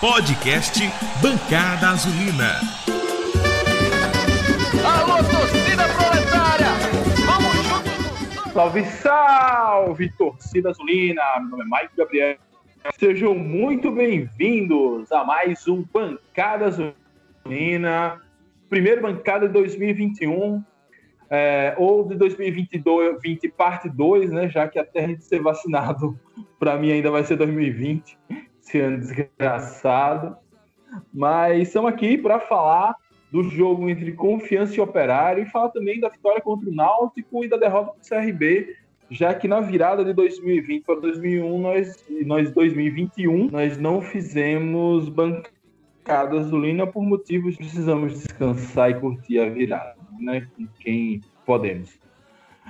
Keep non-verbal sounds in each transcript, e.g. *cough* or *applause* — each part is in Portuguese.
Podcast Bancada Azulina. Alô, torcida proletária! Vamos juntos! Salve, salve, torcida azulina! Meu nome é Mike Gabriel. Sejam muito bem-vindos a mais um Bancada Azulina, primeiro bancada de 2021, é, ou de 2022, 20, parte 2, né? Já que até a gente ser vacinado, *laughs* para mim ainda vai ser 2020 esse ano desgraçado. Mas estamos aqui para falar do jogo entre Confiança e Operário e falar também da vitória contra o Náutico e da derrota do CRB, já que na virada de 2020 para 2001, nós, nós 2021, nós não fizemos bancadas do Lina por motivos precisamos descansar e curtir a virada, né? Com quem podemos.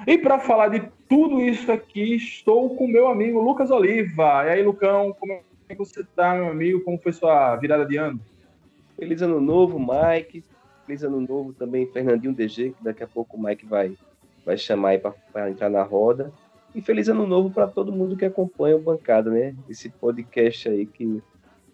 E para falar de tudo isso aqui, estou com meu amigo Lucas Oliva. E aí, Lucão, como é que você tá, meu amigo? Como foi sua virada de ano? Feliz ano novo, Mike. Feliz ano novo também, Fernandinho DG, que daqui a pouco o Mike vai, vai chamar aí para entrar na roda. E feliz ano novo para todo mundo que acompanha o Bancada, né? Esse podcast aí que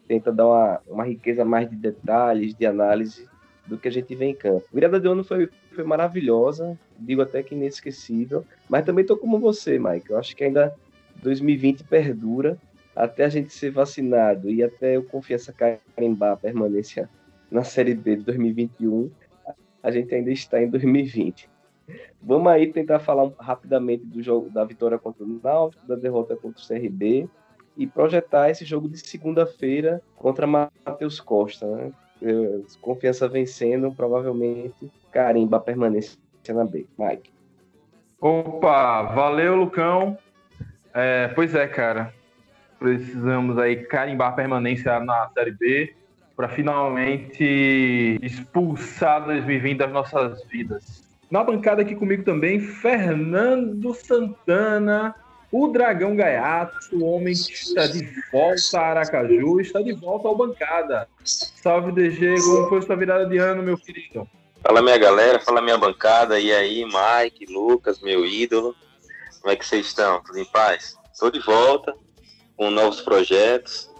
tenta dar uma, uma riqueza mais de detalhes, de análise do que a gente vê em campo. Virada de ano foi, foi maravilhosa, digo até que inesquecível, mas também tô como você, Mike. Eu acho que ainda 2020 perdura até a gente ser vacinado e até o Confiança carimbar a permanência na Série B de 2021, a gente ainda está em 2020. Vamos aí tentar falar rapidamente do jogo da vitória contra o Náutico, da derrota contra o CRB e projetar esse jogo de segunda-feira contra Matheus Costa. Né? Confiança vencendo, provavelmente carimba a permanência na B. Mike. Opa, valeu, Lucão. É, pois é, cara precisamos aí carimbar permanência na Série B para finalmente expulsar 2020 das nossas vidas. Na bancada aqui comigo também, Fernando Santana, o Dragão Gaiato, o homem que está de volta a Aracaju, está de volta ao bancada. Salve, DG, como foi sua virada de ano, meu querido? Fala, minha galera, fala, minha bancada, e aí, Mike, Lucas, meu ídolo, como é que vocês estão? Tudo em paz? Estou de volta, com novos projetos,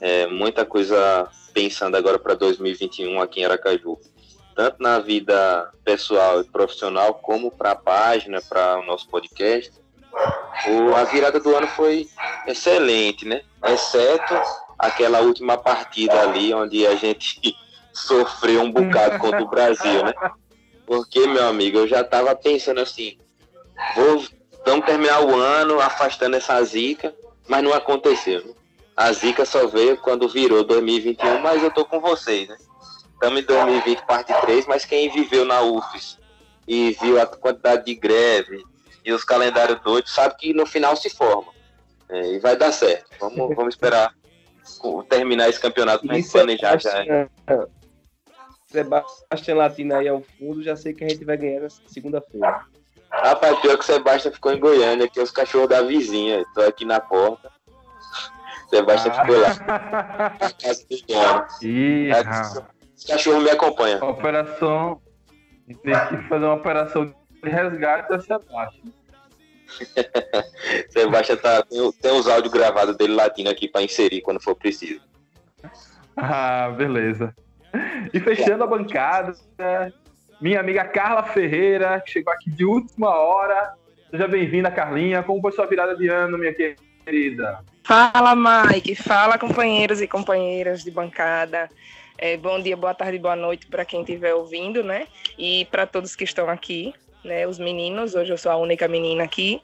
é, muita coisa pensando agora para 2021 aqui em Aracaju, tanto na vida pessoal e profissional, como para a página, para o nosso podcast. O, a virada do ano foi excelente, né? Exceto aquela última partida ali, onde a gente *laughs* sofreu um bocado contra o Brasil, né? Porque, meu amigo, eu já estava pensando assim, vou, vamos terminar o ano afastando essa zica, mas não aconteceu. Né? A zica só veio quando virou 2021, mas eu tô com vocês, né? Estamos em 2020, parte 3, mas quem viveu na UFES e viu a quantidade de greve e os calendários doidos, sabe que no final se forma. É, e vai dar certo. Vamos, vamos esperar terminar esse campeonato para planejar já. É. Sebastião Latino aí ao fundo, já sei que a gente vai ganhar na segunda-feira. Rapaz, pior que o Sebastião ficou em Goiânia, que é os cachorros da vizinha. Tô aqui na porta. Sebastião ah. ficou lá. *laughs* Ih, Os cachorros me acompanham. Operação. Tem que fazer uma operação de resgate da Sebastião. *laughs* Sebastião tá, tem, tem os áudios gravados dele latindo aqui para inserir quando for preciso. Ah, beleza. E fechando a bancada, minha amiga Carla Ferreira, que chegou aqui de última hora. Seja bem-vinda, Carlinha. Como foi sua virada de ano, minha querida? Fala, Mike. Fala, companheiros e companheiras de bancada. É, bom dia, boa tarde, boa noite para quem estiver ouvindo, né? E para todos que estão aqui, né? Os meninos. Hoje eu sou a única menina aqui.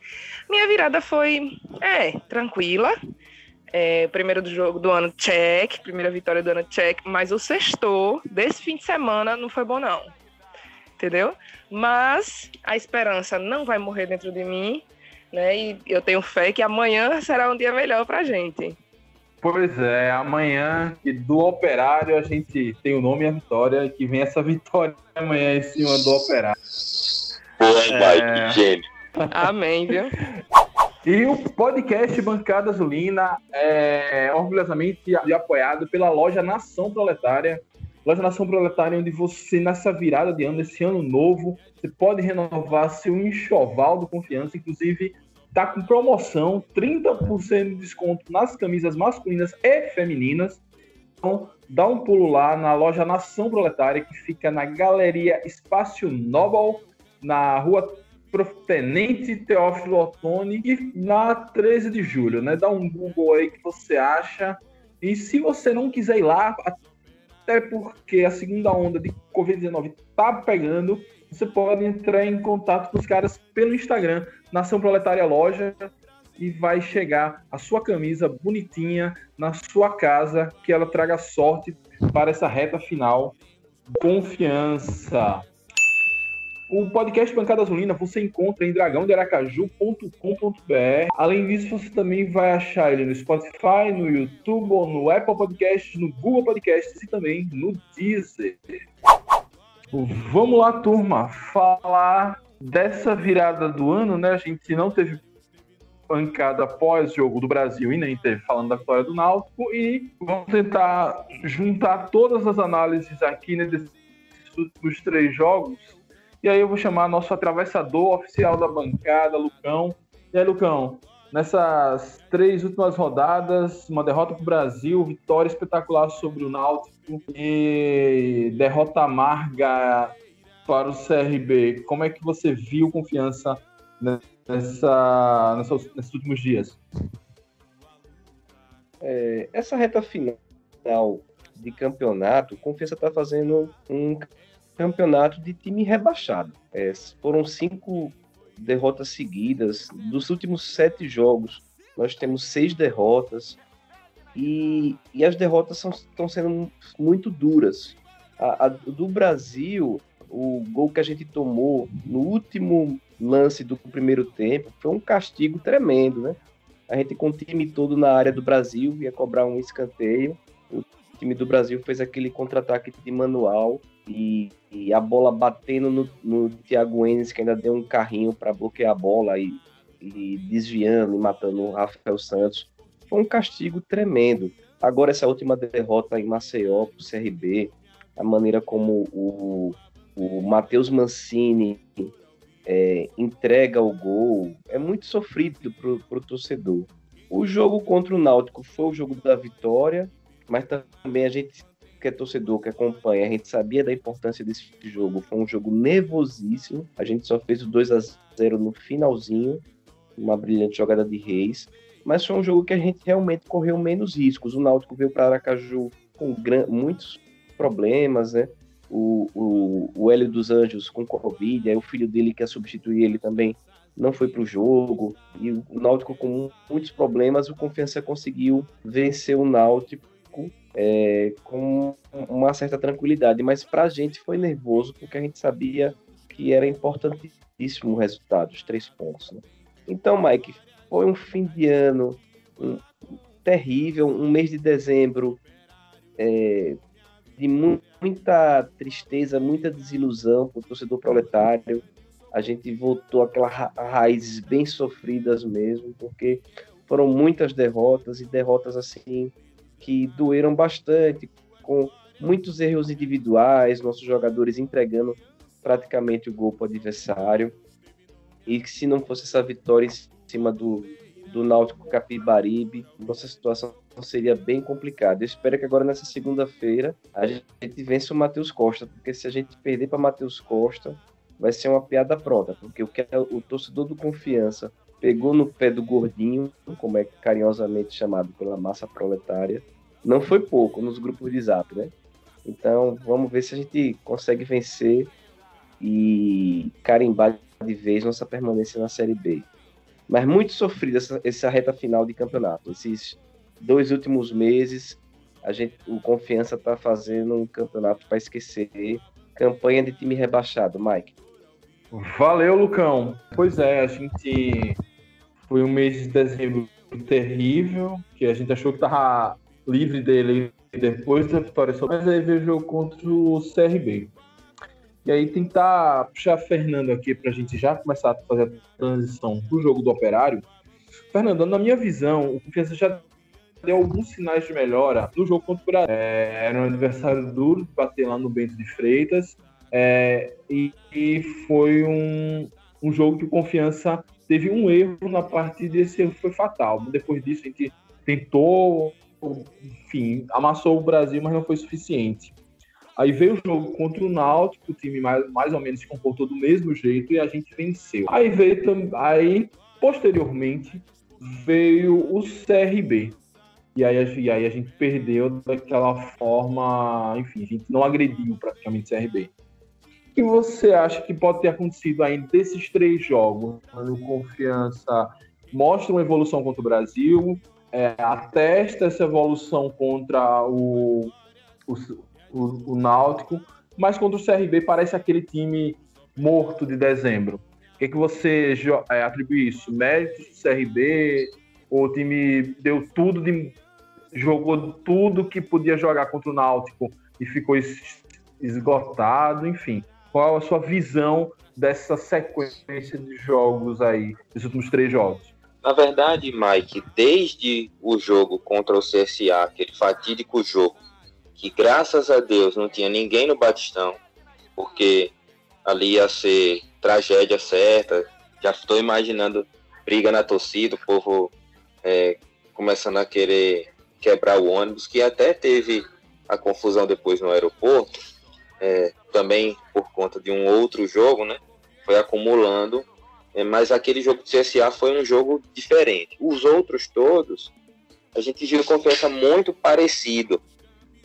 Minha virada foi, é, tranquila. É, primeiro do jogo do ano, check. Primeira vitória do ano, check. Mas o sexto desse fim de semana não foi bom, não entendeu? Mas a esperança não vai morrer dentro de mim, né? E eu tenho fé que amanhã será um dia melhor pra gente. Pois é, amanhã do Operário a gente tem o nome e a vitória, que vem essa vitória amanhã em cima do Operário. É... Gênio. Amém, viu? E o podcast Bancada Azulina é orgulhosamente apoiado pela loja Nação Proletária, Loja Nação Proletária, onde você, nessa virada de ano, nesse ano novo, você pode renovar seu enxoval do confiança. Inclusive, tá com promoção, 30% de desconto nas camisas masculinas e femininas. dá um pulo lá na loja Nação Proletária, que fica na Galeria Espaço Nobel, na rua Tenente Teófilo Otoni, e na 13 de julho, né? Dá um Google aí que você acha. E se você não quiser ir lá, até porque a segunda onda de Covid-19 tá pegando, você pode entrar em contato com os caras pelo Instagram, Nação Proletária Loja, e vai chegar a sua camisa bonitinha na sua casa, que ela traga sorte para essa reta final. Confiança. O podcast Bancada Azulina você encontra em dragãodearacaju.com.br. Além disso, você também vai achar ele no Spotify, no YouTube, ou no Apple Podcasts, no Google Podcasts e também no Deezer. Vamos lá, turma, falar dessa virada do ano, né? A gente não teve pancada pós-jogo do Brasil e nem teve falando da vitória do Náutico e vamos tentar juntar todas as análises aqui né, desses últimos três jogos. E aí eu vou chamar nosso atravessador oficial da bancada, Lucão. E aí, Lucão, nessas três últimas rodadas, uma derrota para o Brasil, vitória espetacular sobre o Náutico e derrota amarga para o CRB. Como é que você viu confiança nessa, nessa nesses últimos dias? É, essa reta final de campeonato, Confiança está fazendo um campeonato de time rebaixado. É, foram cinco derrotas seguidas. Dos últimos sete jogos, nós temos seis derrotas. E, e as derrotas estão sendo muito duras. A, a, do Brasil, o gol que a gente tomou no último lance do primeiro tempo foi um castigo tremendo, né? A gente com o time todo na área do Brasil ia cobrar um escanteio. O time do Brasil fez aquele contra-ataque de manual e, e, a bola batendo no, no Thiago Enes, que ainda deu um carrinho para bloquear a bola e, e desviando e matando o Rafael Santos. Foi um castigo tremendo. Agora, essa última derrota em Maceió para o CRB, a maneira como o, o Matheus Mancini é, entrega o gol, é muito sofrido para o torcedor. O jogo contra o Náutico foi o jogo da vitória, mas também a gente que é torcedor, que acompanha, a gente sabia da importância desse jogo. Foi um jogo nervosíssimo. A gente só fez o 2 a 0 no finalzinho, uma brilhante jogada de Reis. Mas foi um jogo que a gente realmente correu menos riscos. O Náutico veio para Aracaju com muitos problemas, né? o, o, o Hélio dos Anjos com Covid, aí o filho dele que ia substituir ele também não foi para o jogo, e o Náutico com muitos problemas, o Confiança conseguiu vencer o Náutico é, com uma certa tranquilidade, mas para a gente foi nervoso, porque a gente sabia que era importantíssimo o resultado, os três pontos. Né? Então, Mike, foi um fim de ano um, terrível, um mês de dezembro é, de muita tristeza, muita desilusão para o torcedor proletário. A gente voltou aquelas ra raízes bem sofridas mesmo, porque foram muitas derrotas e derrotas assim que doeram bastante, com muitos erros individuais, nossos jogadores entregando praticamente o gol para o adversário. E que se não fosse essa vitória em cima do, do Náutico Capibaribe, nossa situação seria bem complicada. Eu espero que agora nessa segunda-feira a gente vença o Matheus Costa, porque se a gente perder para Matheus Costa, vai ser uma piada pronta, porque o que o torcedor do Confiança pegou no pé do gordinho, como é carinhosamente chamado pela massa proletária, não foi pouco nos grupos de zap, né? Então vamos ver se a gente consegue vencer e carimbar de vez nossa permanência na Série B. Mas muito sofrida essa, essa reta final de campeonato. Esses dois últimos meses, a gente, o Confiança está fazendo um campeonato para esquecer. Campanha de time rebaixado, Mike. Valeu, Lucão. Pois é, a gente foi um mês de dezembro terrível, que a gente achou que tava livre dele depois da vitória, mas aí veio o jogo contra o CRB. E aí tentar puxar Fernando aqui para a gente já começar a fazer a transição para o jogo do Operário. Fernando, na minha visão, o Confiança já deu alguns sinais de melhora no jogo contra o Brasil. É, era um adversário duro de bater lá no Bento de Freitas. É, e, e, foi um, um jogo que o Confiança teve um erro na partida e esse erro foi fatal. Depois disso, a gente tentou enfim, amassou o Brasil, mas não foi suficiente. Aí veio o jogo contra o Náutico, o time mais, mais ou menos se comportou do mesmo jeito e a gente venceu. Aí veio aí posteriormente veio o CRB. E aí, e aí a gente perdeu daquela forma, enfim, a gente não agrediu praticamente o CRB. Que você acha que pode ter acontecido ainda desses três jogos? O Confiança mostra uma evolução contra o Brasil, é, atesta essa evolução contra o, o, o, o Náutico, mas contra o CRB parece aquele time morto de dezembro. O que, é que você é, atribui isso? Méritos do CRB? O time deu tudo de. jogou tudo que podia jogar contra o Náutico e ficou esgotado, enfim. Qual a sua visão dessa sequência de jogos aí, dos últimos três jogos? Na verdade, Mike, desde o jogo contra o CSA, aquele fatídico jogo que graças a Deus não tinha ninguém no Batistão, porque ali ia ser tragédia certa. Já estou imaginando briga na torcida, o povo é, começando a querer quebrar o ônibus, que até teve a confusão depois no aeroporto, é, também por conta de um outro jogo, né? Foi acumulando, é, mas aquele jogo do CSA foi um jogo diferente. Os outros todos, a gente viu confiança muito parecido.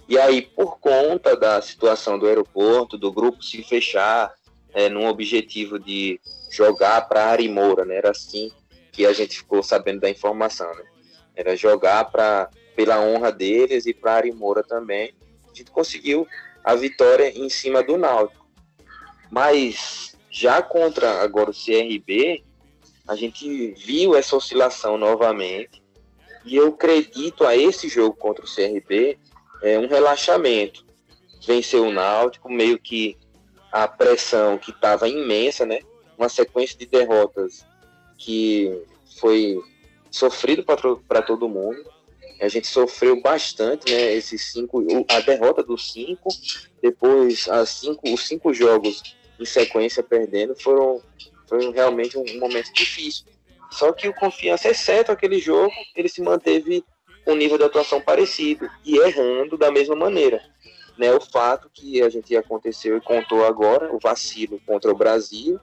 E aí, por conta da situação do aeroporto, do grupo se fechar, é, num objetivo de jogar para Arimoura, né? Era assim que a gente ficou sabendo da informação, né? Era jogar para pela honra deles e para Arimoura também. A gente conseguiu a vitória em cima do Náutico. Mas já contra agora o CRB, a gente viu essa oscilação novamente. E eu acredito a esse jogo contra o CRB é, um relaxamento. Venceu o Náutico, meio que a pressão que estava imensa, né? Uma sequência de derrotas que foi sofrido para todo mundo. A gente sofreu bastante, né? Esses cinco, a derrota dos cinco, depois as cinco, os cinco jogos em sequência perdendo foram, foi realmente um momento difícil. Só que o Confiança, exceto aquele jogo, ele se manteve um nível de atuação parecido e errando da mesma maneira. Né, o fato que a gente aconteceu e contou agora, o vacilo contra o Brasil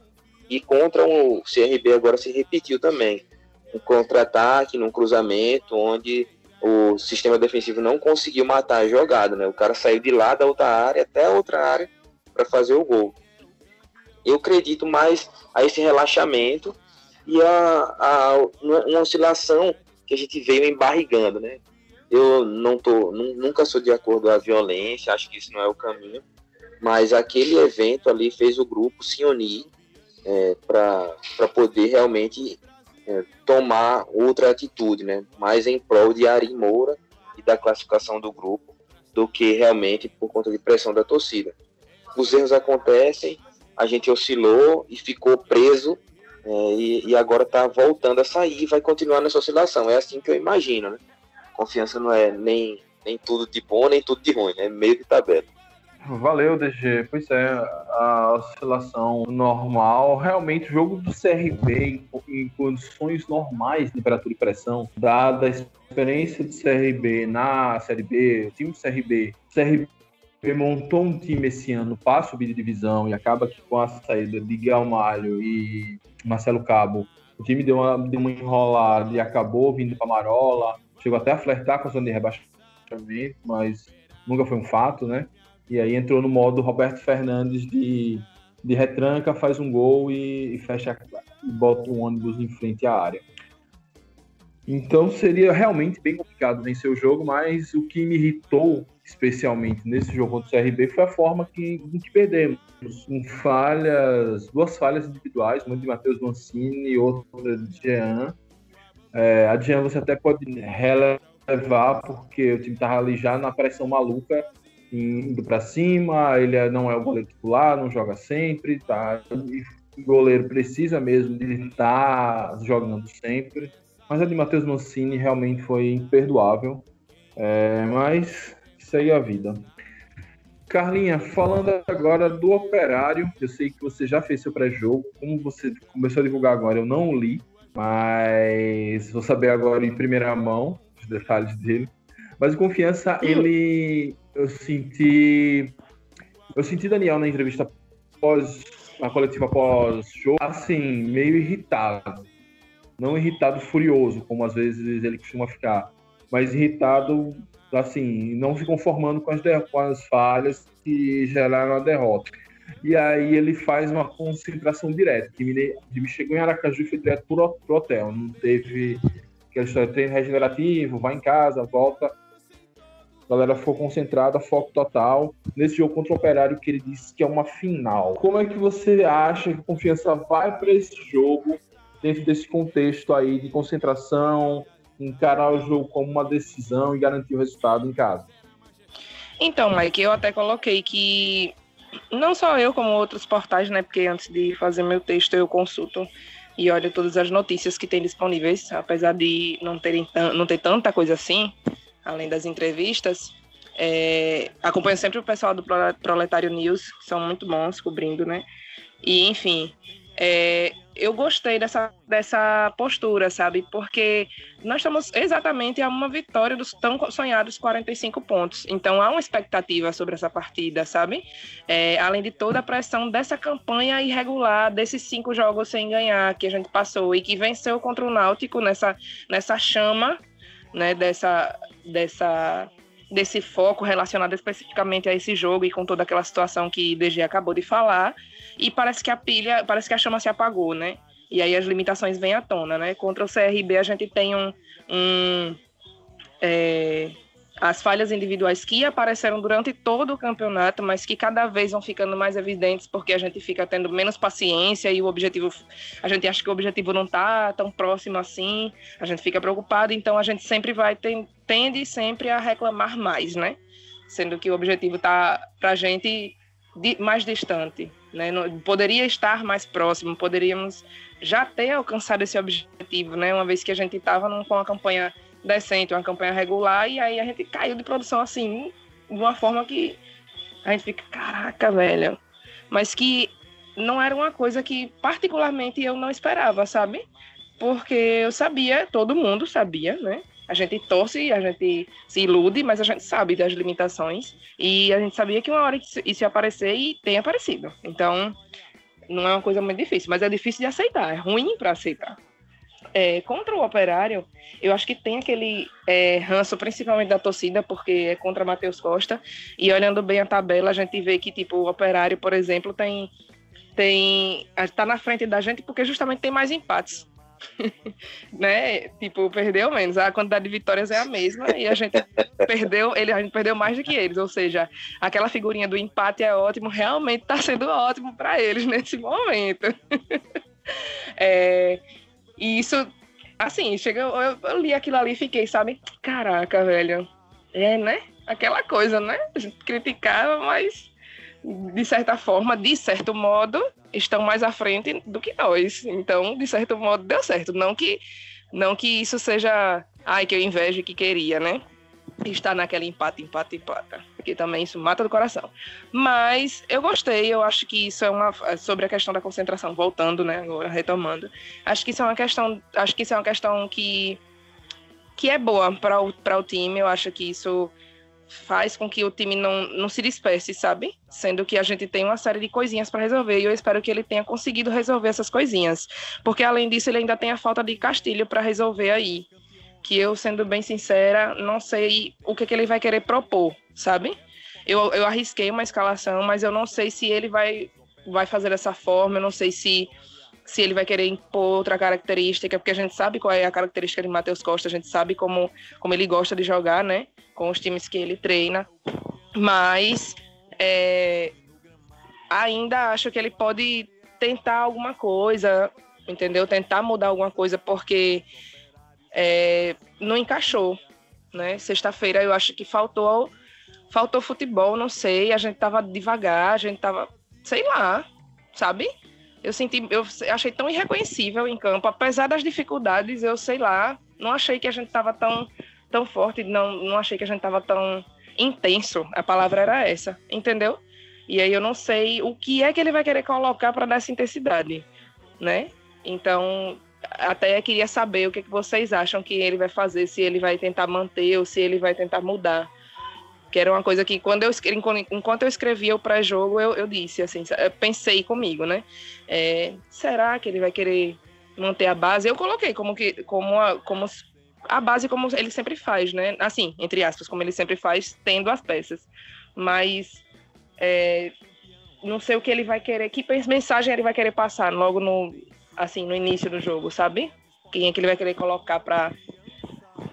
e contra o CRB agora se repetiu também. Um contra-ataque, num cruzamento, onde o sistema defensivo não conseguiu matar a jogada. Né? O cara saiu de lá da outra área até a outra área para fazer o gol. Eu acredito mais a esse relaxamento e a, a uma oscilação que a gente veio embarrigando, né? Eu não tô, nunca sou de acordo com a violência, acho que isso não é o caminho, mas aquele evento ali fez o grupo se unir é, para poder realmente é, tomar outra atitude, né? Mais em prol de Ari Moura e da classificação do grupo do que realmente por conta de pressão da torcida. Os erros acontecem, a gente oscilou e ficou preso é, e, e, agora está voltando a sair e vai continuar nessa oscilação. É assim que eu imagino, né? Confiança não é nem, nem tudo de bom, nem tudo de ruim, é meio de tabela. Valeu, DG. Pois é, a oscilação normal. Realmente, o jogo do CRB em, condições normais temperatura e pressão, dada a experiência do CRB na Série B, o time do CRB, o CRB montou um time esse ano para subir de divisão e acaba que com a saída de Galmalho e Marcelo Cabo, o time deu uma, deu uma enrolada e acabou vindo para Marola, chegou até a flertar com a zona de rebaixamento, mas nunca foi um fato, né? E aí entrou no modo Roberto Fernandes de, de retranca, faz um gol e, e fecha e bota um ônibus em frente à área. Então seria realmente bem complicado vencer o jogo, mas o que me irritou especialmente nesse jogo contra o CRB foi a forma que, que perdemos. Com falhas, duas falhas individuais, uma de Matheus Mancini e outra de Jean. É, a Jean você até pode relevar, porque o time estava ali já na pressão maluca, indo para cima, ele não é o goleiro titular, não joga sempre, tá? o goleiro precisa mesmo de estar jogando sempre. Mas a de Matheus Mancini realmente foi imperdoável. É, mas é a vida. Carlinha, falando agora do Operário, eu sei que você já fez seu pré-jogo. Como você começou a divulgar agora, eu não li, mas vou saber agora em primeira mão os detalhes dele. Mas o Confiança, ele. Eu senti. Eu senti Daniel na entrevista pós. Na coletiva pós-jogo, assim, meio irritado. Não irritado furioso, como às vezes ele costuma ficar, mas irritado, assim, não se conformando com as, com as falhas que geraram a derrota. E aí ele faz uma concentração direta, que me, me chegou em Aracaju e foi direto pro, pro hotel. Não teve aquela história de treino regenerativo, vai em casa, volta. Galera ficou concentrada, foco total. Nesse jogo contra o Operário, que ele disse que é uma final. Como é que você acha que a confiança vai para esse jogo, dentro desse contexto aí de concentração, encarar o jogo como uma decisão e garantir o resultado em casa? Então, Mike, eu até coloquei que não só eu, como outros portais, né? Porque antes de fazer meu texto eu consulto e olho todas as notícias que tem disponíveis, apesar de não, terem não ter tanta coisa assim, além das entrevistas. É, acompanho sempre o pessoal do Proletário News, que são muito bons cobrindo, né? E, enfim, é, eu gostei dessa, dessa postura, sabe? Porque nós estamos exatamente a uma vitória dos tão sonhados 45 pontos. Então há uma expectativa sobre essa partida, sabe? É, além de toda a pressão dessa campanha irregular, desses cinco jogos sem ganhar que a gente passou e que venceu contra o Náutico nessa, nessa chama, né? Dessa, dessa desse foco relacionado especificamente a esse jogo e com toda aquela situação que DG acabou de falar e parece que a pilha, parece que a chama se apagou, né? E aí as limitações vêm à tona, né? Contra o CRB a gente tem um, um é, as falhas individuais que apareceram durante todo o campeonato, mas que cada vez vão ficando mais evidentes porque a gente fica tendo menos paciência e o objetivo, a gente acha que o objetivo não está tão próximo assim, a gente fica preocupado, então a gente sempre vai tende sempre a reclamar mais, né? Sendo que o objetivo está para a gente mais distante. Né? Poderia estar mais próximo, poderíamos já ter alcançado esse objetivo, né? uma vez que a gente estava com uma campanha decente, uma campanha regular, e aí a gente caiu de produção assim, de uma forma que a gente fica, caraca, velho. Mas que não era uma coisa que particularmente eu não esperava, sabe? Porque eu sabia, todo mundo sabia, né? A gente torce, a gente se ilude, mas a gente sabe das limitações. E a gente sabia que uma hora isso ia aparecer e tem aparecido. Então, não é uma coisa muito difícil, mas é difícil de aceitar, é ruim para aceitar. É, contra o Operário, eu acho que tem aquele é, ranço, principalmente da torcida, porque é contra Matheus Costa. E olhando bem a tabela, a gente vê que tipo o Operário, por exemplo, tem tem está na frente da gente porque justamente tem mais empates. *laughs* né? Tipo, perdeu menos. A quantidade de vitórias é a mesma e a gente perdeu, ele, a gente perdeu mais do que eles. Ou seja, aquela figurinha do empate é ótimo, realmente está sendo ótimo para eles nesse momento. *laughs* é, e isso, assim, chega, eu, eu li aquilo ali e fiquei, sabe? Caraca, velho. É, né? Aquela coisa, né? A gente criticava, mas de certa forma, de certo modo, estão mais à frente do que nós. Então, de certo modo, deu certo. Não que, não que isso seja, ai, que eu invejo que queria, né? Estar naquele empate, empate, empate. Porque também isso mata do coração. Mas eu gostei, eu acho que isso é uma. Sobre a questão da concentração, voltando, né? Agora, retomando. Acho que isso é uma questão. Acho que isso é uma questão que. que é boa para o, o time. Eu acho que isso faz com que o time não, não se disperse, sabe? Sendo que a gente tem uma série de coisinhas para resolver e eu espero que ele tenha conseguido resolver essas coisinhas. Porque além disso, ele ainda tem a falta de Castilho para resolver aí. Que eu, sendo bem sincera, não sei o que, que ele vai querer propor, sabe? Eu, eu arrisquei uma escalação, mas eu não sei se ele vai, vai fazer dessa forma, eu não sei se se ele vai querer impor outra característica, porque a gente sabe qual é a característica de Matheus Costa, a gente sabe como, como ele gosta de jogar, né? Com os times que ele treina. Mas é, ainda acho que ele pode tentar alguma coisa, entendeu? Tentar mudar alguma coisa, porque é, não encaixou, né? Sexta-feira eu acho que faltou faltou futebol, não sei, a gente tava devagar, a gente tava, sei lá, sabe? eu senti, eu achei tão irreconhecível em campo, apesar das dificuldades, eu sei lá, não achei que a gente estava tão, tão forte, não, não achei que a gente estava tão intenso, a palavra era essa, entendeu? E aí eu não sei o que é que ele vai querer colocar para dar essa intensidade, né? Então, até queria saber o que, que vocês acham que ele vai fazer, se ele vai tentar manter ou se ele vai tentar mudar. Que era uma coisa que, quando eu, enquanto eu escrevia o pré-jogo, eu, eu disse, assim, eu pensei comigo, né? É, será que ele vai querer manter a base? Eu coloquei como, que, como, a, como a base como ele sempre faz, né? Assim, entre aspas, como ele sempre faz, tendo as peças. Mas é, não sei o que ele vai querer, que mensagem ele vai querer passar logo no, assim, no início do jogo, sabe? Quem é que ele vai querer colocar para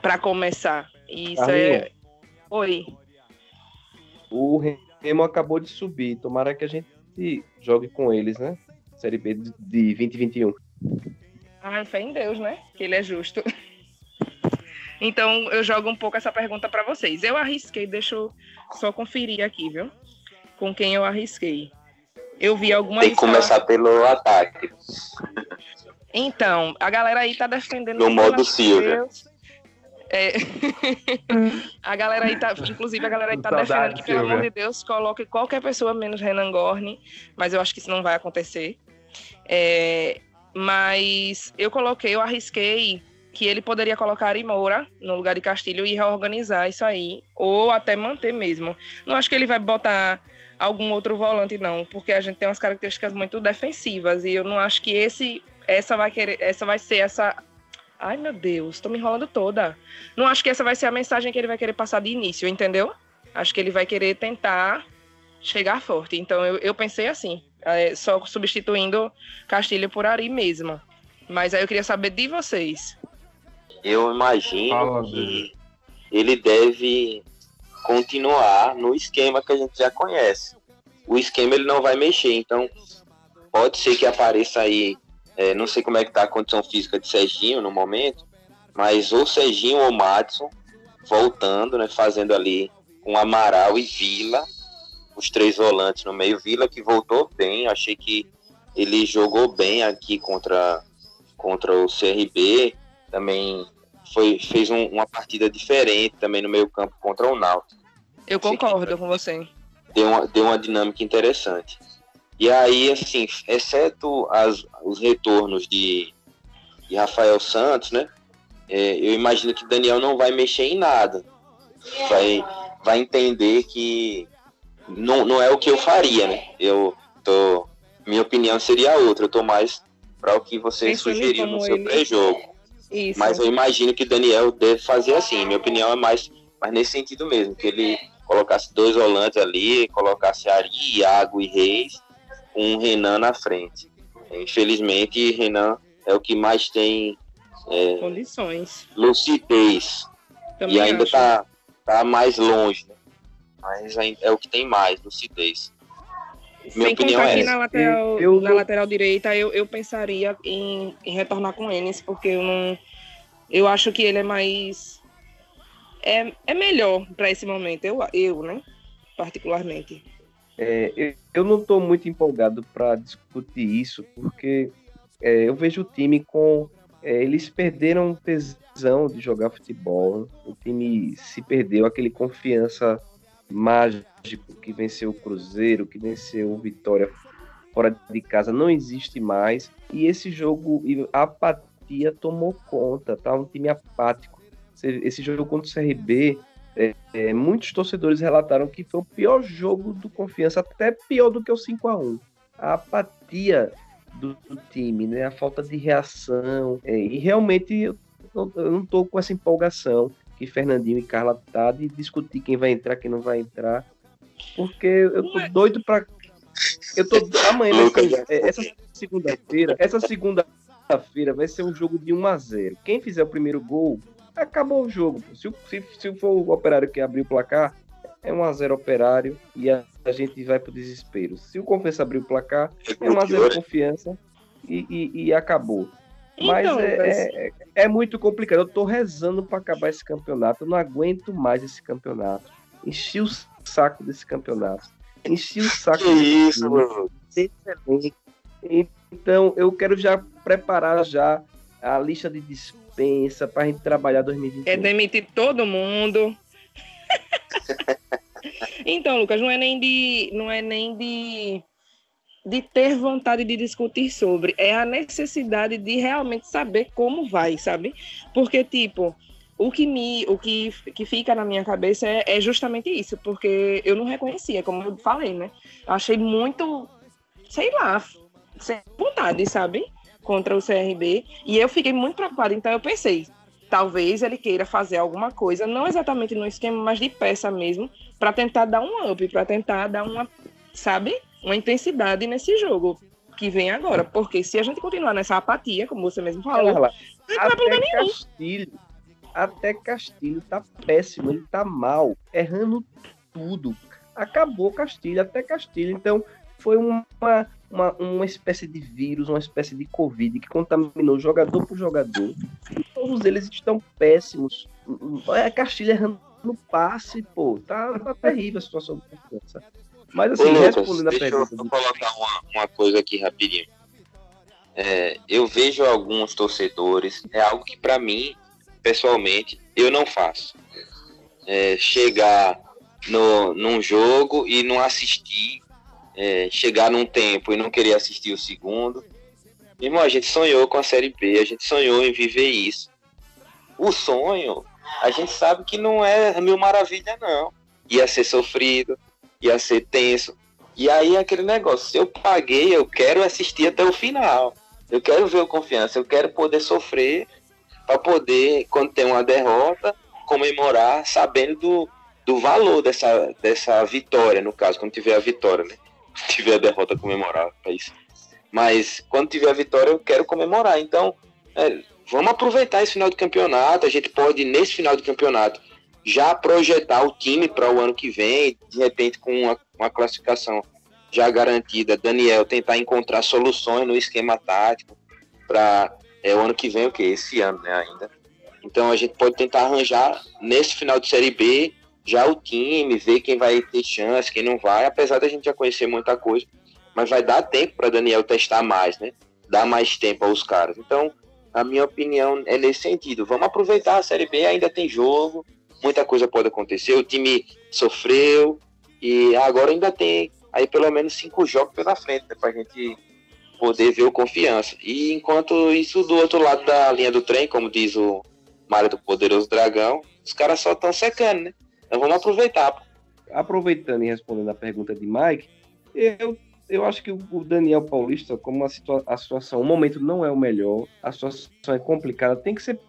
para começar? Isso é. Oi. O Remo acabou de subir. Tomara que a gente jogue com eles, né? Série B de 2021. Ai, fé em Deus, né? Que ele é justo. *laughs* Então, eu jogo um pouco essa pergunta para vocês. Eu arrisquei, deixa eu só conferir aqui, viu? Com quem eu arrisquei. Eu vi algumas. Tem que começar pelo ataque. Então, a galera aí tá defendendo. No modo Silvia. É... *laughs* a galera aí tá, inclusive a galera aí tá defendendo que, pelo amor de Deus, coloque qualquer pessoa menos Renan Gorni, mas eu acho que isso não vai acontecer. É... Mas eu coloquei, eu arrisquei que ele poderia colocar Ari Moura no lugar de Castilho e reorganizar isso aí, ou até manter mesmo. Não acho que ele vai botar algum outro volante, não, porque a gente tem umas características muito defensivas e eu não acho que esse essa vai querer, essa vai ser essa. Ai meu Deus, estou me enrolando toda. Não acho que essa vai ser a mensagem que ele vai querer passar de início, entendeu? Acho que ele vai querer tentar chegar forte. Então eu, eu pensei assim, é, só substituindo Castilho por Ari mesmo. Mas aí eu queria saber de vocês. Eu imagino Fala, que ele deve continuar no esquema que a gente já conhece. O esquema ele não vai mexer, então pode ser que apareça aí, é, não sei como é que tá a condição física de Serginho no momento, mas ou Serginho ou Madison voltando, né, fazendo ali com Amaral e Vila, os três volantes no meio. Vila que voltou bem, achei que ele jogou bem aqui contra, contra o CRB, também foi, fez um, uma partida diferente também no meio campo contra o Náutico. Eu concordo com você. Deu uma, deu uma dinâmica interessante. E aí, assim, exceto as, os retornos de, de Rafael Santos, né? É, eu imagino que Daniel não vai mexer em nada. Vai, vai entender que não, não é o que eu faria, né? Eu tô. Minha opinião seria outra. Eu tô mais para o que você Pensando sugeriu no seu pré-jogo. Mas eu imagino que Daniel deve fazer assim. Minha opinião é mais, mais nesse sentido mesmo, que ele colocasse dois volantes ali, colocasse Ari, Iago e Reis, com um Renan na frente. Infelizmente, Renan é o que mais tem é, condições. Lucidez. Também e ainda está tá mais longe. Né? Mas é o que tem mais, lucidez. Minha Sem opinião é na lateral, eu, na lateral direita, eu, eu pensaria em, em retornar com Enes, porque eu não. Eu acho que ele é mais. É, é melhor para esse momento, eu, eu, né? Particularmente. É, eu, eu não estou muito empolgado para discutir isso, porque é, eu vejo o time com. É, eles perderam tesão de jogar futebol. O time se perdeu, aquele confiança mágico que venceu o Cruzeiro, que venceu o Vitória fora de casa, não existe mais. E esse jogo, a apatia tomou conta, tá? Um time apático. Esse jogo contra o CRB, é, é, muitos torcedores relataram que foi o pior jogo do Confiança, até pior do que o 5 a 1 A apatia do, do time, né? A falta de reação. É, e realmente eu, eu não estou com essa empolgação que Fernandinho e Carla tá de discutir quem vai entrar, quem não vai entrar. Porque eu tô doido pra. Eu tô. Amanhã, é, essa segunda-feira, essa segunda-feira vai ser um jogo de 1 a 0 Quem fizer o primeiro gol, acabou o jogo. Se, se, se for o operário que abrir o placar, é 1 a 0 operário e a, a gente vai pro desespero. Se o Confiança abrir o placar, é 1 a 0 confiança e, e, e acabou. Mas então, é, mas... É, é, muito complicado. Eu tô rezando para acabar esse campeonato. Eu não aguento mais esse campeonato. Enchi o saco desse campeonato. Enchi o saco. Que isso, mano. Então, eu quero já preparar já a lista de dispensa para a gente trabalhar 2021. É demitir todo mundo. *laughs* então, Lucas, não é nem de, não é nem de de ter vontade de discutir sobre, é a necessidade de realmente saber como vai, sabe? Porque, tipo, o que me o que, que fica na minha cabeça é, é, justamente isso, porque eu não reconhecia, como eu falei, né? achei muito, sei lá, sem vontade, sabe? Contra o CRB. E eu fiquei muito preocupada, então eu pensei, talvez ele queira fazer alguma coisa, não exatamente no esquema, mas de peça mesmo, para tentar dar um up, para tentar dar uma, sabe? Uma intensidade nesse jogo que vem agora. Porque se a gente continuar nessa apatia, como você mesmo falou, não vai problema nenhum. Castilho até Castilho tá péssimo, ele tá mal, errando tudo. Acabou Castilho, até Castilho. Então, foi uma, uma, uma espécie de vírus, uma espécie de Covid que contaminou jogador por jogador. Todos eles estão péssimos. É Castilho errando no passe, pô. Tá, tá terrível a situação do confiança. Mas assim, Ô, respondendo a pergunta. Deixa eu colocar uma, uma coisa aqui rapidinho. É, eu vejo alguns torcedores, é algo que para mim pessoalmente, eu não faço. É, chegar no, num jogo e não assistir, é, chegar num tempo e não querer assistir o segundo. Irmão, a gente sonhou com a Série B, a gente sonhou em viver isso. O sonho, a gente sabe que não é mil maravilha, não. Ia ser sofrido, ia ser tenso. E aí aquele negócio, se eu paguei, eu quero assistir até o final. Eu quero ver o confiança, eu quero poder sofrer para poder, quando tem uma derrota, comemorar sabendo do, do valor dessa, dessa vitória, no caso, quando tiver a vitória, né? *laughs* Tiver a derrota, comemorar, é isso. Mas quando tiver a vitória, eu quero comemorar. Então, é, vamos aproveitar esse final de campeonato. A gente pode, nesse final de campeonato, já projetar o time para o ano que vem, de repente com uma, uma classificação já garantida. Daniel tentar encontrar soluções no esquema tático para é o ano que vem, o que? Esse ano, né, ainda. Então a gente pode tentar arranjar nesse final de Série B já o time, ver quem vai ter chance, quem não vai, apesar da gente já conhecer muita coisa, mas vai dar tempo para Daniel testar mais, né? Dar mais tempo aos caras. Então, a minha opinião é nesse sentido. Vamos aproveitar a Série B, ainda tem jogo, muita coisa pode acontecer. O time sofreu e agora ainda tem aí pelo menos cinco jogos pela frente né, para a gente poder ver o confiança. E enquanto isso, do outro lado da linha do trem, como diz o Mário do Poderoso Dragão, os caras só estão secando, né? Então vamos aproveitar. Aproveitando e respondendo a pergunta de Mike, eu, eu acho que o Daniel Paulista, como a, situa a situação, o momento não é o melhor, a situação é complicada, tem que ser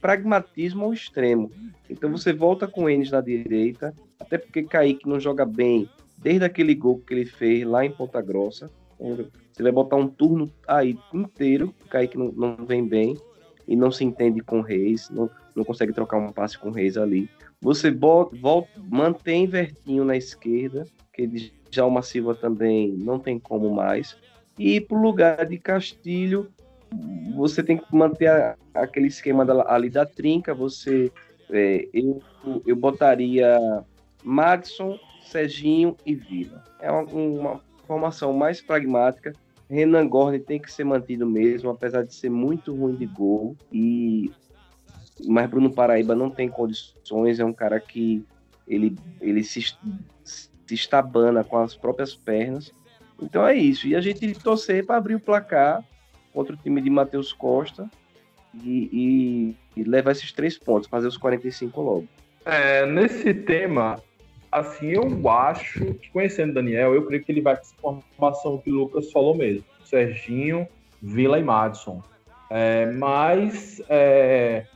pragmatismo ao extremo. Então você volta com Enes na direita, até porque Kaique não joga bem desde aquele gol que ele fez lá em Ponta Grossa. Você vai botar um turno aí inteiro, Kaique não, não vem bem e não se entende com o Reis, não, não consegue trocar um passe com o Reis ali. Você bota, volta, mantém Vertinho na esquerda, que já uma Silva também não tem como mais. E para o lugar de Castilho, você tem que manter a, aquele esquema da, ali da trinca. Você, é, eu, eu botaria Madison, Serginho e Vila. É uma, uma formação mais pragmática. Renan Gorne tem que ser mantido mesmo, apesar de ser muito ruim de gol. E mas Bruno Paraíba não tem condições, é um cara que ele, ele se, se estabana com as próprias pernas. Então é isso. E a gente torcer para abrir o placar contra o time de Matheus Costa e, e, e levar esses três pontos, fazer os 45 logo. É, nesse tema, assim, eu acho que conhecendo o Daniel, eu creio que ele vai com essa formação que o Lucas falou mesmo. Serginho, Vila e Madison. É, mas é,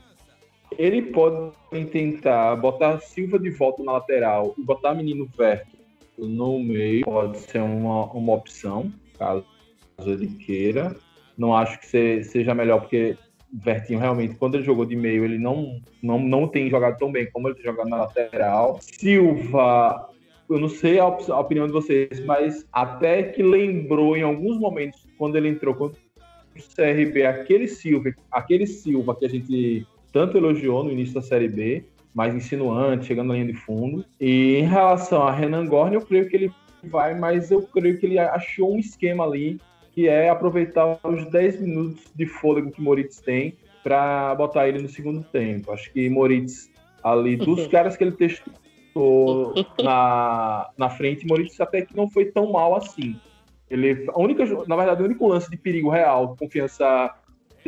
ele pode tentar botar Silva de volta na lateral e botar Menino Verto no meio, pode ser uma, uma opção, caso ele queira. Não acho que seja melhor, porque Vertinho realmente, quando ele jogou de meio, ele não, não, não tem jogado tão bem como ele jogado na lateral. Silva, eu não sei a, a opinião de vocês, mas até que lembrou em alguns momentos, quando ele entrou contra o CRB, aquele Silva, aquele Silva que a gente tanto elogiou no início da Série B, mais insinuante, chegando na linha de fundo. E em relação a Renan Gorne, eu creio que ele vai, mas eu creio que ele achou um esquema ali que é aproveitar os 10 minutos de fôlego que Moritz tem para botar ele no segundo tempo. Acho que Moritz, ali, dos *laughs* caras que ele testou na, na frente, Moritz até que não foi tão mal assim. Ele, a única, na verdade, o único lance de perigo real confiança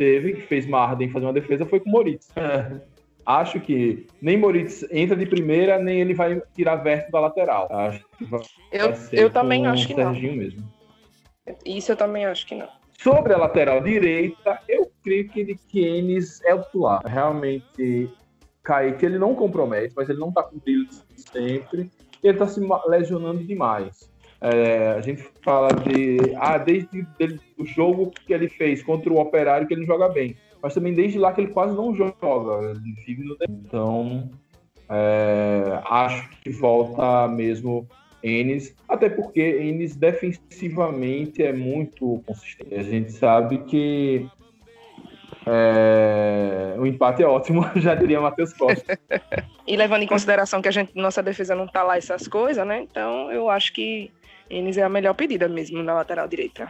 teve, que fez Marden fazer uma defesa, foi com o Moritz. É. Acho que nem Moritz entra de primeira, nem ele vai tirar verso da lateral. Acho que vai, eu, eu também acho que não. Mesmo. Isso eu também acho que não. Sobre a lateral direita, eu creio que de Keynes é o titular. Realmente, Kaique, ele não compromete, mas ele não tá cumprindo sempre. E ele tá se lesionando demais. É, a gente fala de. Ah, desde o jogo que ele fez contra o Operário, que ele joga bem. Mas também desde lá que ele quase não joga. Ele vive no. Então, é, acho que volta mesmo Enes, até porque Enes defensivamente é muito consistente. A gente sabe que é, o empate é ótimo, *laughs* já diria Matheus Costa. e levando em consideração que a gente, nossa defesa não tá lá essas coisas, né? Então eu acho que Enes é a melhor pedida mesmo na lateral direita.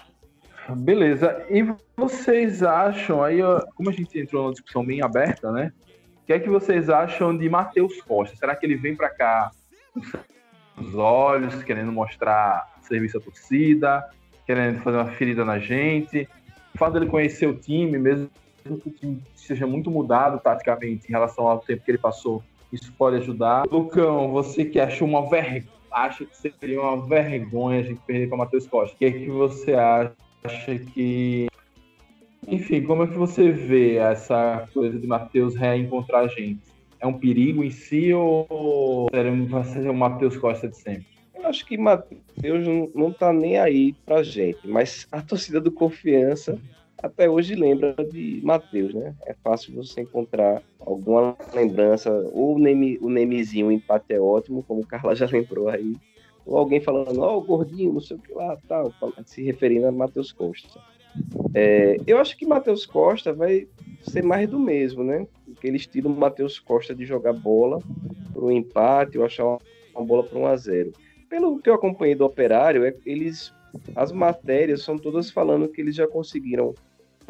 Beleza. E vocês acham, aí, como a gente entrou numa discussão bem aberta, né? O que é que vocês acham de Matheus Costa? Será que ele vem para cá com os olhos, querendo mostrar serviço à torcida, querendo fazer uma ferida na gente? O fato dele conhecer o time, mesmo que o time seja muito mudado taticamente em relação ao tempo que ele passou, isso pode ajudar. Lucão, você que achou uma vergonha acha que seria uma vergonha a gente perder para Matheus Costa. O que é que você acha que. Enfim, como é que você vê essa coisa de Matheus reencontrar a gente? É um perigo em si ou vai ser o Matheus Costa de sempre? Eu acho que Matheus não tá nem aí pra gente, mas a torcida do Confiança até hoje lembra de Matheus, né? É fácil você encontrar alguma lembrança, ou o, Neme, o Nemezinho, o empate é ótimo, como o Carla já lembrou aí, ou alguém falando, ó, oh, gordinho, não sei o que lá, tal, se referindo a Matheus Costa. É, eu acho que Matheus Costa vai ser mais do mesmo, né? Aquele estilo Matheus Costa de jogar bola para o empate ou achar uma bola para 1 a 0 Pelo que eu acompanhei do Operário, é, eles as matérias são todas falando que eles já conseguiram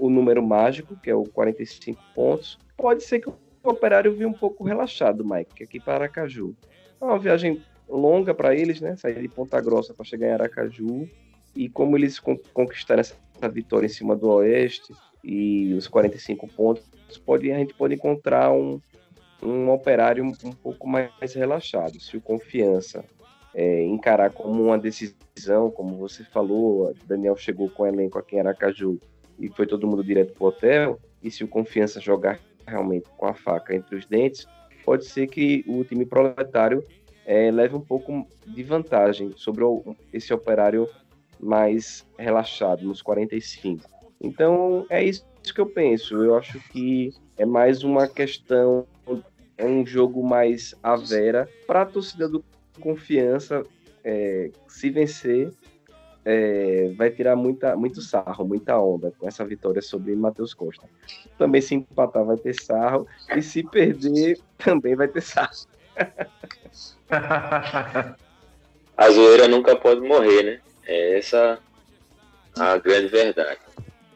o número mágico, que é o 45 pontos. Pode ser que o operário venha um pouco relaxado, Mike, aqui para Aracaju. É uma viagem longa para eles, né? Sair de Ponta Grossa para chegar em Aracaju. E como eles conquistaram essa vitória em cima do Oeste e os 45 pontos, pode, a gente pode encontrar um, um operário um, um pouco mais relaxado. Se o confiança é, encarar como uma decisão, como você falou, Daniel chegou com o elenco aqui em Aracaju e foi todo mundo direto para o hotel, e se o Confiança jogar realmente com a faca entre os dentes, pode ser que o time proletário é, leve um pouco de vantagem sobre o, esse operário mais relaxado, nos 45. Então, é isso que eu penso. Eu acho que é mais uma questão, é um jogo mais à vera para a torcida do Confiança é, se vencer é, vai tirar muita, muito sarro, muita onda com essa vitória sobre Matheus Costa. Também se empatar vai ter sarro, e se perder também vai ter sarro. *laughs* a zoeira nunca pode morrer, né? É essa a grande verdade.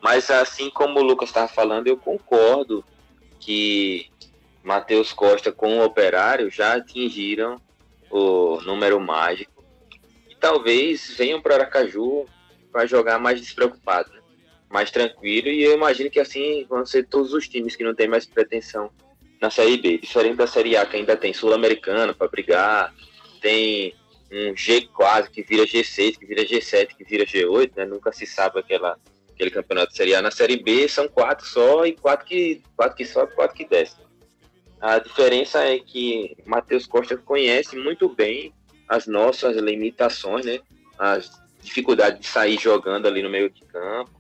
Mas assim como o Lucas estava falando, eu concordo que Matheus Costa com o Operário já atingiram o número mágico talvez venham para Aracaju para jogar mais despreocupado, né? mais tranquilo. E eu imagino que assim vão ser todos os times que não têm mais pretensão na Série B. Diferente da Série A, que ainda tem Sul-Americana para brigar, tem um G quase que vira G6, que vira G7, que vira G8, né? Nunca se sabe aquela, aquele campeonato de Série A. Na Série B são quatro só e quatro que, quatro que sobe quatro que desce. A diferença é que Matheus Costa conhece muito bem as nossas limitações, né? As dificuldades de sair jogando ali no meio de campo,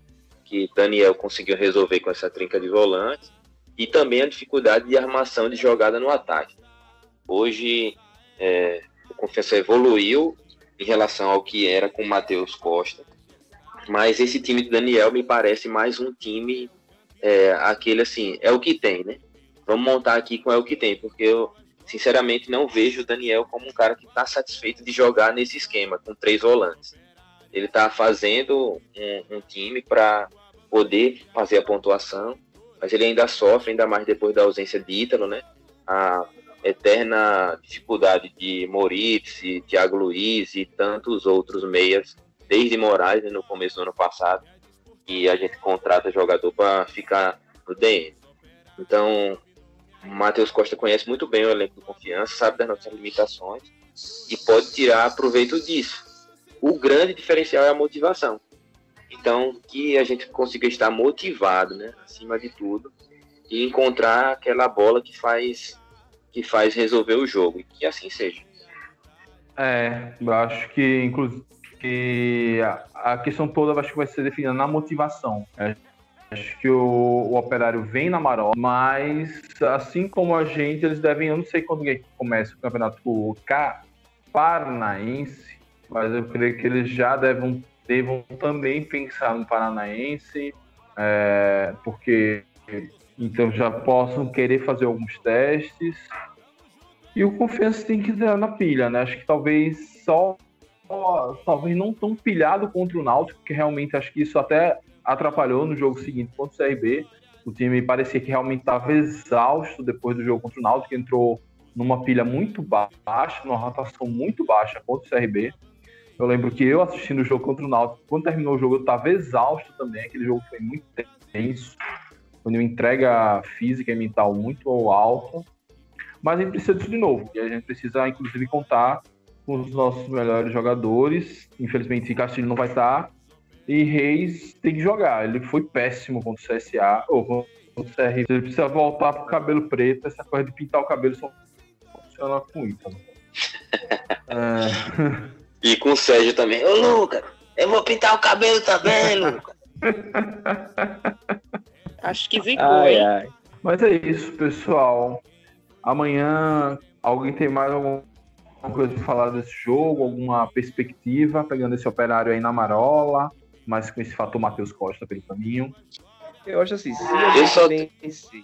que Daniel conseguiu resolver com essa trinca de volantes, e também a dificuldade de armação de jogada no ataque. Hoje, é, o Confiança evoluiu em relação ao que era com o Matheus Costa, mas esse time de Daniel me parece mais um time, é, aquele assim, é o que tem, né? Vamos montar aqui com é o que tem, porque eu, sinceramente não vejo o Daniel como um cara que está satisfeito de jogar nesse esquema, com três volantes. Ele está fazendo um, um time para poder fazer a pontuação, mas ele ainda sofre, ainda mais depois da ausência de Ítalo, né? A eterna dificuldade de Moritz, Thiago Luiz e tantos outros meias desde Moraes né, no começo do ano passado, e a gente contrata jogador para ficar no DM. Então, Matheus Costa conhece muito bem o elenco do Confiança, sabe das nossas limitações e pode tirar proveito disso. O grande diferencial é a motivação. Então, que a gente consiga estar motivado, né, acima de tudo, e encontrar aquela bola que faz que faz resolver o jogo e que assim seja. É, eu acho que inclusive que a, questão toda acho que vai ser definida na motivação. É, acho que o, o, operário vem na marola, mas assim como a gente, eles devem, eu não sei quando começa o campeonato o K paranaense, mas eu creio que eles já devem, devam também pensar no paranaense, é, porque então já possam querer fazer alguns testes. E o confiança tem que entrar na pilha, né? Acho que talvez só, talvez não tão pilhado contra o Náutico, que realmente acho que isso até atrapalhou no jogo seguinte contra o CRB. O time parecia que realmente estava exausto depois do jogo contra o Náutico, que entrou numa pilha muito baixa, numa rotação muito baixa contra o CRB. Eu lembro que eu assistindo o jogo contra o Náutico, quando terminou o jogo, eu estava exausto também. Aquele jogo foi muito tenso uma entrega física e mental muito alta. Mas a gente precisa disso de novo. E a gente precisa, inclusive, contar com os nossos melhores jogadores. Infelizmente, Castilho não vai estar. E Reis tem que jogar. Ele foi péssimo contra o CSA. Ou contra o CR. Ele precisa voltar pro cabelo preto. Essa coisa de pintar o cabelo só funciona com isso. é... *laughs* E com o Sérgio também. Ô, Lucas, eu vou pintar o cabelo também, *laughs* Lucas. Acho que zicou, ai, hein? Ai. Mas é isso, pessoal. Amanhã, alguém tem mais alguma coisa para falar desse jogo? Alguma perspectiva? Pegando esse operário aí na marola, mas com esse fator Matheus Costa pelo caminho. Eu acho assim, se a gente vence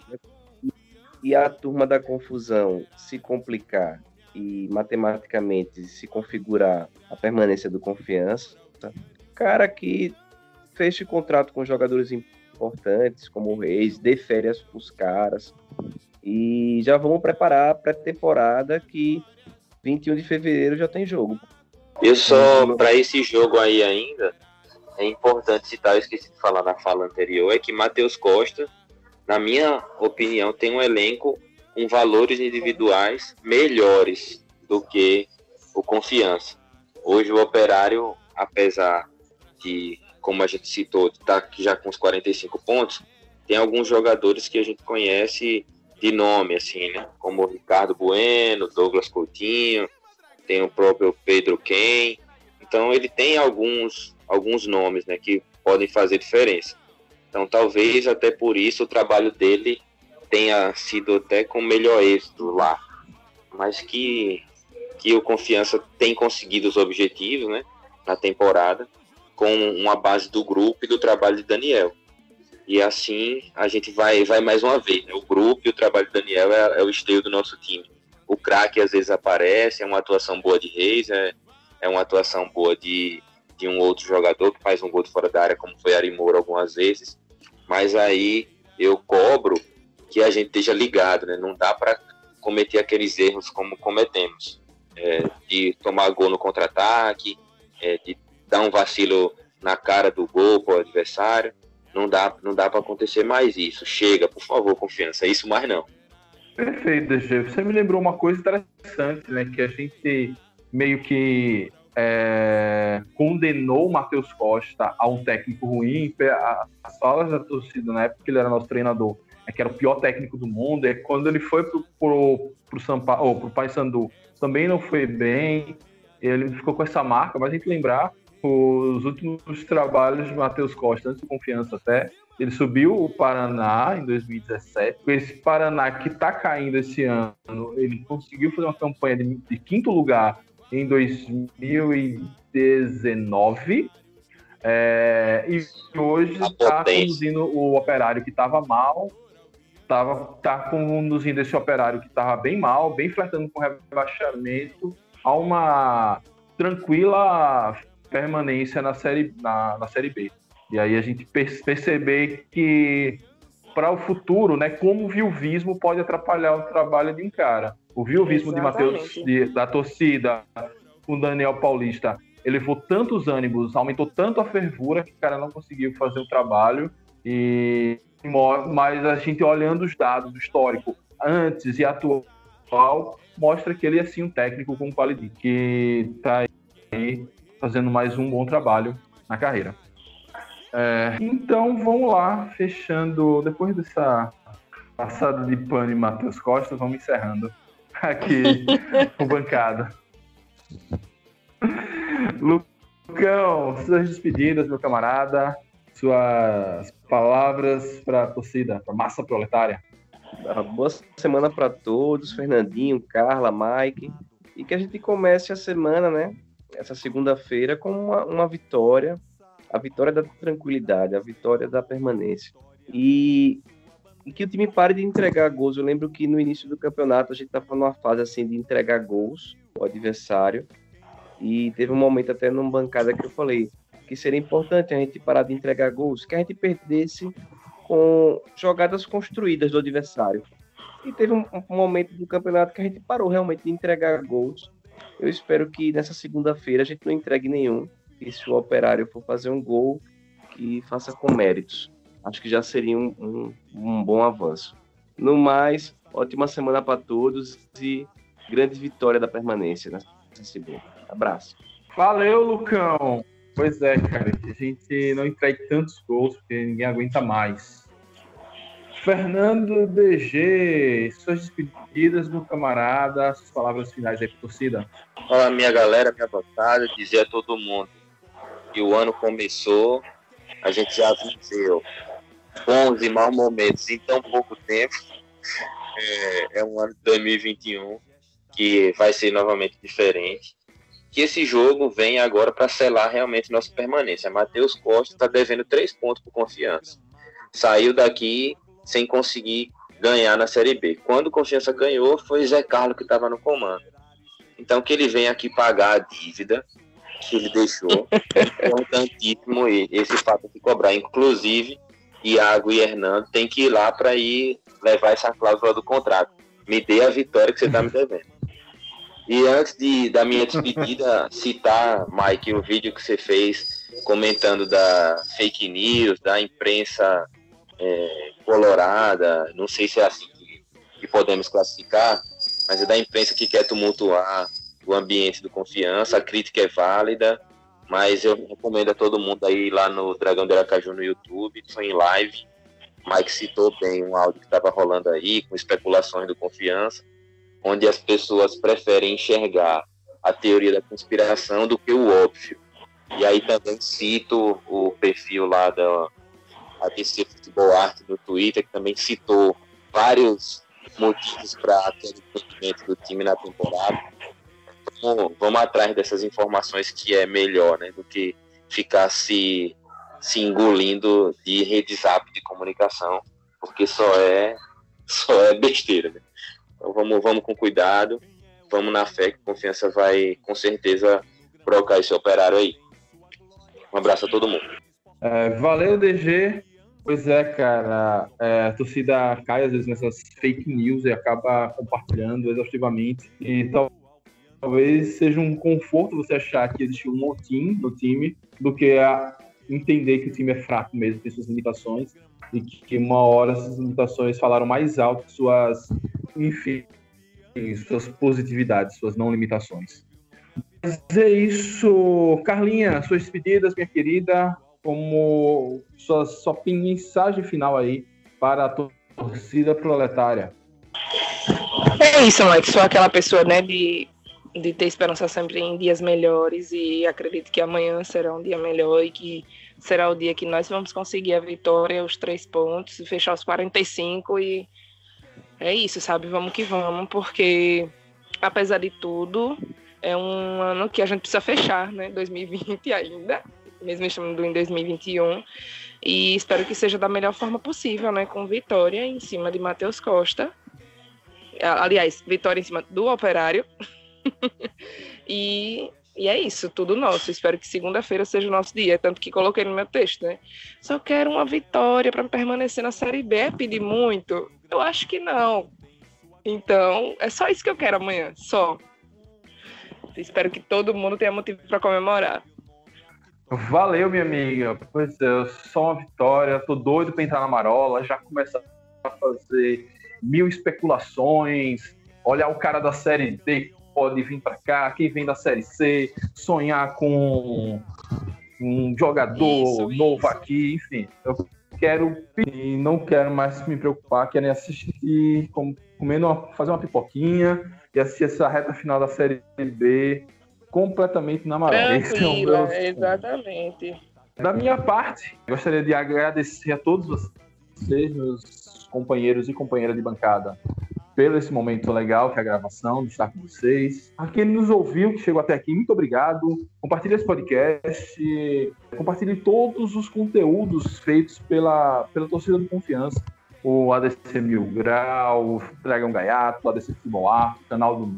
e a turma da confusão se complicar e matematicamente se configurar a permanência do confiança, cara que feche contrato com jogadores importantes como o Reis, dê férias os caras. E já vamos preparar a pré-temporada que 21 de fevereiro já tem jogo. Eu só, para esse jogo aí ainda, é importante citar, eu esqueci de falar na fala anterior, é que Matheus Costa, na minha opinião, tem um elenco com valores individuais melhores do que o Confiança. Hoje o Operário, apesar de como a gente citou, está já com os 45 pontos, tem alguns jogadores que a gente conhece de nome, assim, né? Como Ricardo Bueno, Douglas Coutinho, tem o próprio Pedro Ken. Então ele tem alguns, alguns nomes, né, que podem fazer diferença. Então talvez até por isso o trabalho dele tenha sido até com melhor êxito lá. Mas que, que o Confiança tem conseguido os objetivos, né, na temporada com uma base do grupo e do trabalho de Daniel. E assim a gente vai, vai mais uma vez. Né? O grupo e o trabalho de Daniel é, é o esteio do nosso time. O craque às vezes aparece, é uma atuação boa de Reis, é, é uma atuação boa de, de um outro jogador que faz um gol fora da área, como foi Ari Moura algumas vezes. Mas aí eu cobro que a gente esteja ligado, né? Não dá para cometer aqueles erros como cometemos. É, de tomar gol no contra-ataque, é, de dar um vacilo na cara do gol para o adversário. Não dá, não dá para acontecer mais isso. Chega, por favor, confiança. Isso mais não. Perfeito, DG. Você me lembrou uma coisa interessante, né? Que a gente meio que é, condenou o Matheus Costa a um técnico ruim. As falas da torcida na época que ele era nosso treinador é que era o pior técnico do mundo. É quando ele foi pro, pro, pro Paulo, ou pro Paysandu, também não foi bem. Ele ficou com essa marca, mas a gente lembrar os últimos trabalhos de Matheus Costa, antes de confiança até, ele subiu o Paraná em 2017. Com esse Paraná que está caindo esse ano, ele conseguiu fazer uma campanha de, de quinto lugar em 2019. É, e hoje está conduzindo o operário que estava mal, tava, tá conduzindo esse operário que estava bem mal, bem flertando com rebaixamento, a uma tranquila permanência na série, na, na série B. E aí a gente perceber que para o futuro, né, como o viuvismo pode atrapalhar o trabalho de um cara. O viuvismo de Matheus, da torcida, com Daniel Paulista, elevou tantos ânimos, aumentou tanto a fervura que o cara não conseguiu fazer o trabalho. E mas a gente olhando os dados do histórico antes e atual mostra que ele é sim um técnico com qualidade que está aí fazendo mais um bom trabalho na carreira. É, então vamos lá, fechando depois dessa passada de pano e Matheus Costa, vamos encerrando aqui o bancada. Lucão, suas despedidas, meu camarada, suas palavras para a torcida, para massa proletária. Uma boa semana para todos, Fernandinho, Carla, Mike, e que a gente comece a semana, né? Essa segunda-feira com uma, uma vitória, a vitória da tranquilidade, a vitória da permanência. E e que o time pare de entregar gols. Eu lembro que no início do campeonato a gente estava numa fase assim de entregar gols ao adversário. E teve um momento até numa bancada que eu falei que seria importante a gente parar de entregar gols, que a gente perdesse com jogadas construídas do adversário. E teve um, um momento do campeonato que a gente parou realmente de entregar gols. Eu espero que nessa segunda-feira a gente não entregue nenhum. E se o operário for fazer um gol, que faça com méritos acho que já seria um, um, um bom avanço. No mais, ótima semana para todos e grande vitória da permanência nessa segunda. Abraço. Valeu, Lucão. Pois é, cara, a gente não entregue tantos gols porque ninguém aguenta mais. Fernando DG, suas despedidas do camarada, suas palavras finais aí para torcida. Olá, minha galera, minha bancada, dizer a todo mundo que o ano começou, a gente já viveu bons e maus momentos em tão pouco tempo. É, é um ano de 2021 que vai ser novamente diferente. Que esse jogo vem agora para selar realmente nossa permanência. Matheus Costa está devendo três pontos por confiança. Saiu daqui sem conseguir ganhar na Série B. Quando Confiança ganhou, foi Zé Carlos que estava no comando. Então, que ele vem aqui pagar a dívida que ele deixou. *laughs* é importantíssimo esse fato de cobrar. Inclusive, Iago e Hernando tem que ir lá para ir levar essa cláusula do contrato. Me dê a vitória que você está me devendo. E antes de, da minha despedida, *laughs* citar, Mike, o vídeo que você fez comentando da fake news, da imprensa é, colorada, não sei se é assim que, que podemos classificar, mas é da imprensa que quer tumultuar o ambiente do confiança, a crítica é válida, mas eu recomendo a todo mundo aí lá no Dragão de Aracaju no YouTube, foi em live. Mike citou bem um áudio que estava rolando aí, com especulações do confiança, onde as pessoas preferem enxergar a teoria da conspiração do que o óbvio. E aí também cito o perfil lá da ABC Futebol Arte no Twitter, que também citou vários motivos para aquele entendimento do time na temporada vamos, vamos atrás dessas informações que é melhor, né? Do que ficar se, se engolindo de rede zap de comunicação, porque só é, *laughs* só é besteira, né? Então vamos, vamos com cuidado, vamos na fé que confiança vai com certeza provocar esse operário aí. Um abraço a todo mundo. É, valeu, DG. Pois é, cara, é, a torcida cai às vezes nessas fake news e acaba compartilhando exaustivamente. E tal talvez seja um conforto você achar que existe um motim no time do que a entender que o time é fraco mesmo, tem suas limitações e que uma hora essas limitações falaram mais alto que suas, enfim, suas positividades, suas não limitações. Mas é isso, Carlinha, suas despedidas, minha querida, como sua, sua mensagem final aí para a torcida proletária. É isso, Mike. Sou aquela pessoa, né, de de ter esperança sempre em dias melhores e acredito que amanhã será um dia melhor e que será o dia que nós vamos conseguir a vitória, os três pontos, fechar os 45 e é isso, sabe? Vamos que vamos, porque apesar de tudo, é um ano que a gente precisa fechar, né? 2020 ainda, mesmo estando em 2021. E espero que seja da melhor forma possível, né? Com vitória em cima de Matheus Costa. Aliás, vitória em cima do Operário. *laughs* e, e é isso, tudo nosso. Espero que segunda-feira seja o nosso dia. Tanto que coloquei no meu texto, né? Só quero uma vitória para permanecer na Série B. É pedir muito? Eu acho que não. Então, é só isso que eu quero amanhã, só. Espero que todo mundo tenha motivo para comemorar. Valeu, minha amiga. Pois é, só uma vitória. Tô doido para entrar na marola. Já começar a fazer mil especulações. Olhar o cara da série D pode vir para cá, quem vem da série C, sonhar com um jogador Isso, novo isso. aqui, enfim. Eu quero e não quero mais me preocupar, quero assistir, com- comendo uma, fazer uma pipoquinha e assistir essa reta final da série B completamente na. *laughs* Esse é meu exatamente. Da minha parte, gostaria de agradecer a todos vocês, meus companheiros e companheiras de bancada, pelo esse momento legal que é a gravação, de estar com vocês. A quem nos ouviu, que chegou até aqui, muito obrigado. Compartilhe esse podcast, compartilhe todos os conteúdos feitos pela, pela torcida do Confiança. O ADC Mil Grau, o Dragão Gaiato, o ADC Futebol Arte, o canal do,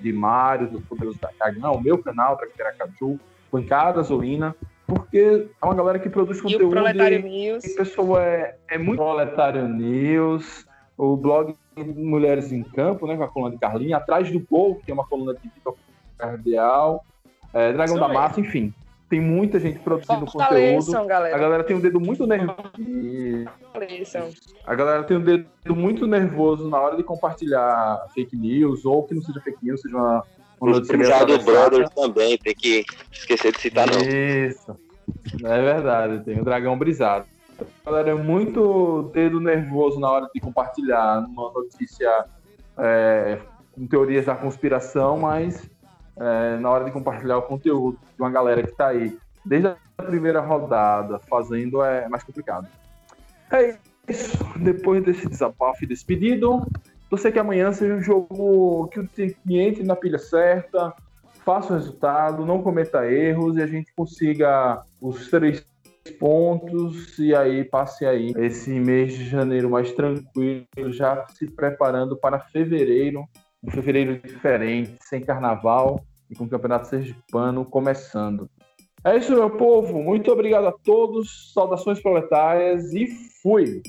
de Mário, do Poderoso da Dragão, o meu canal, Traqueiracatu, Bancada Azulina, porque é uma galera que produz E o conteúdo Proletário e- News. a pessoa é, é muito proletário news, o blog Mulheres em Campo, né, com a coluna de Carlinha, atrás do gol, que é uma coluna de Vitor Cardeal, é, Dragão Isso da. Massa, enfim. Tem muita gente produzindo conteúdo. Fortaleçam, A galera. galera tem um dedo muito nervoso. Fortaleçam. A galera tem um dedo muito nervoso na hora de compartilhar fake news, ou que não seja fake news, seja uma, uma Os do. Brothers também, tem que esquecer de citar, não. Isso. É verdade, tem o dragão brisado. Galera é muito dedo nervoso na hora de compartilhar uma notícia é, com teorias da conspiração, mas é, na hora de compartilhar o conteúdo de uma galera que está aí desde a primeira rodada fazendo é mais complicado. É isso. Depois desse desabafo e desse pedido, você que amanhã seja um jogo que o time entre na pilha certa, faça o resultado, não cometa erros e a gente consiga os três pontos e aí passe aí esse mês de janeiro mais tranquilo, já se preparando para fevereiro, um fevereiro diferente, sem carnaval e com o Campeonato Sergipano começando. É isso, meu povo. Muito obrigado a todos. Saudações proletárias e fui!